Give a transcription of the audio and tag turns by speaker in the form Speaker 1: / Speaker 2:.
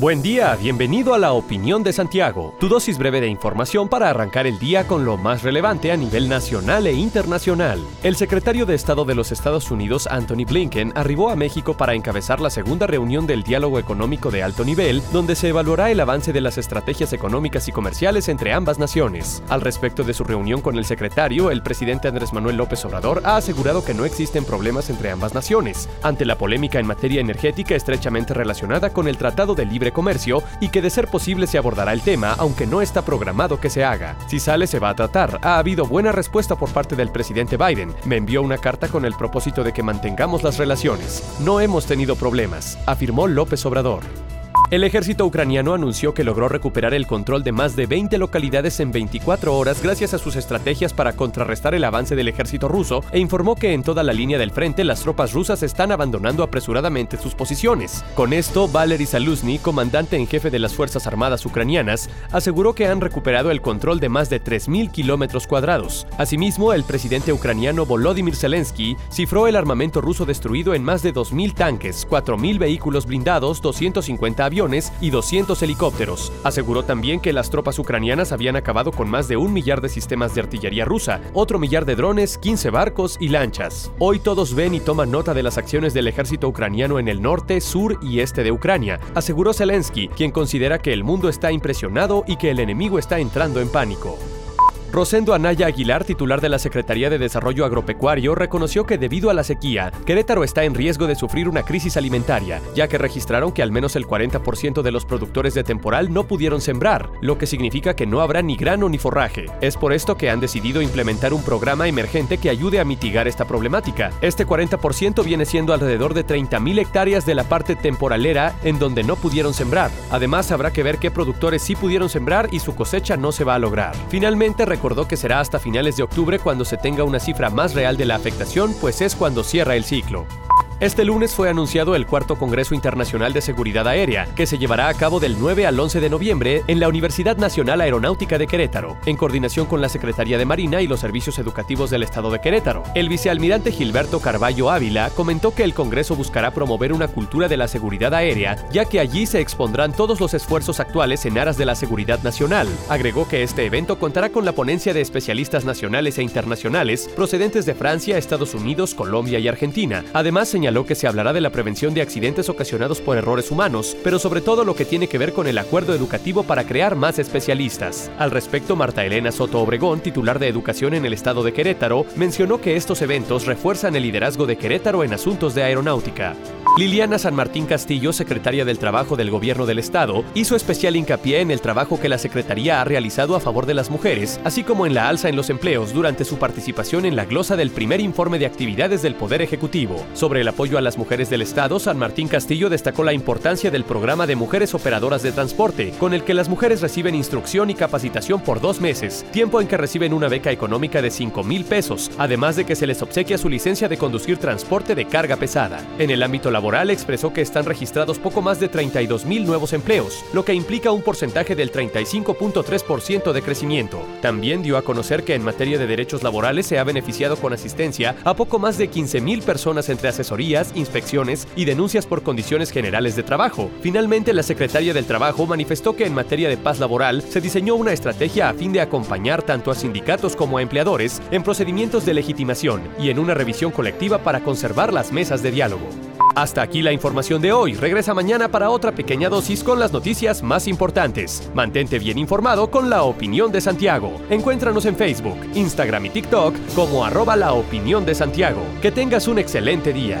Speaker 1: Buen día, bienvenido a la Opinión de Santiago, tu dosis breve de información para arrancar el día con lo más relevante a nivel nacional e internacional. El secretario de Estado de los Estados Unidos, Anthony Blinken, arribó a México para encabezar la segunda reunión del diálogo económico de alto nivel, donde se evaluará el avance de las estrategias económicas y comerciales entre ambas naciones. Al respecto de su reunión con el secretario, el presidente Andrés Manuel López Obrador ha asegurado que no existen problemas entre ambas naciones, ante la polémica en materia energética estrechamente relacionada con el Tratado de Libre Comercio y que de ser posible se abordará el tema, aunque no está programado que se haga. Si sale se va a tratar. Ha habido buena respuesta por parte del presidente Biden. Me envió una carta con el propósito de que mantengamos las relaciones. No hemos tenido problemas, afirmó López Obrador. El ejército ucraniano anunció que logró recuperar el control de más de 20 localidades en 24 horas gracias a sus estrategias para contrarrestar el avance del ejército ruso e informó que en toda la línea del frente las tropas rusas están abandonando apresuradamente sus posiciones. Con esto, Valery Saluzny, comandante en jefe de las Fuerzas Armadas ucranianas, aseguró que han recuperado el control de más de 3.000 kilómetros cuadrados. Asimismo, el presidente ucraniano Volodymyr Zelensky cifró el armamento ruso destruido en más de 2.000 tanques, 4.000 vehículos blindados, 250 aviones, y 200 helicópteros. Aseguró también que las tropas ucranianas habían acabado con más de un millar de sistemas de artillería rusa, otro millar de drones, 15 barcos y lanchas. Hoy todos ven y toman nota de las acciones del ejército ucraniano en el norte, sur y este de Ucrania, aseguró Zelensky, quien considera que el mundo está impresionado y que el enemigo está entrando en pánico. Rosendo Anaya Aguilar, titular de la Secretaría de Desarrollo Agropecuario, reconoció que debido a la sequía, Querétaro está en riesgo de sufrir una crisis alimentaria, ya que registraron que al menos el 40% de los productores de temporal no pudieron sembrar, lo que significa que no habrá ni grano ni forraje. Es por esto que han decidido implementar un programa emergente que ayude a mitigar esta problemática. Este 40% viene siendo alrededor de 30.000 hectáreas de la parte temporalera en donde no pudieron sembrar. Además, habrá que ver qué productores sí pudieron sembrar y su cosecha no se va a lograr. Finalmente, recordó que será hasta finales de octubre cuando se tenga una cifra más real de la afectación, pues es cuando cierra el ciclo. Este lunes fue anunciado el cuarto Congreso Internacional de Seguridad Aérea, que se llevará a cabo del 9 al 11 de noviembre en la Universidad Nacional Aeronáutica de Querétaro, en coordinación con la Secretaría de Marina y los Servicios Educativos del Estado de Querétaro. El vicealmirante Gilberto Carballo Ávila comentó que el Congreso buscará promover una cultura de la seguridad aérea, ya que allí se expondrán todos los esfuerzos actuales en aras de la seguridad nacional. Agregó que este evento contará con la ponencia de especialistas nacionales e internacionales procedentes de Francia, Estados Unidos, Colombia y Argentina. Además, señaló señaló que se hablará de la prevención de accidentes ocasionados por errores humanos, pero sobre todo lo que tiene que ver con el acuerdo educativo para crear más especialistas. Al respecto, Marta Elena Soto Obregón, titular de Educación en el estado de Querétaro, mencionó que estos eventos refuerzan el liderazgo de Querétaro en asuntos de aeronáutica. Liliana San Martín Castillo, secretaria del Trabajo del Gobierno del Estado, hizo especial hincapié en el trabajo que la Secretaría ha realizado a favor de las mujeres, así como en la alza en los empleos durante su participación en la glosa del primer informe de actividades del Poder Ejecutivo. Sobre el apoyo a las mujeres del Estado, San Martín Castillo destacó la importancia del programa de mujeres operadoras de transporte, con el que las mujeres reciben instrucción y capacitación por dos meses, tiempo en que reciben una beca económica de 5 mil pesos, además de que se les obsequia su licencia de conducir transporte de carga pesada. En el ámbito laboral, expresó que están registrados poco más de 32 mil nuevos empleos, lo que implica un porcentaje del 35.3% de crecimiento. También dio a conocer que en materia de derechos laborales se ha beneficiado con asistencia a poco más de 15 mil personas entre inspecciones y denuncias por condiciones generales de trabajo. Finalmente, la secretaria del Trabajo manifestó que en materia de paz laboral se diseñó una estrategia a fin de acompañar tanto a sindicatos como a empleadores en procedimientos de legitimación y en una revisión colectiva para conservar las mesas de diálogo. Hasta aquí la información de hoy. Regresa mañana para otra pequeña dosis con las noticias más importantes. Mantente bien informado con la opinión de Santiago. Encuéntranos en Facebook, Instagram y TikTok como arroba la opinión de Santiago. Que tengas un excelente día.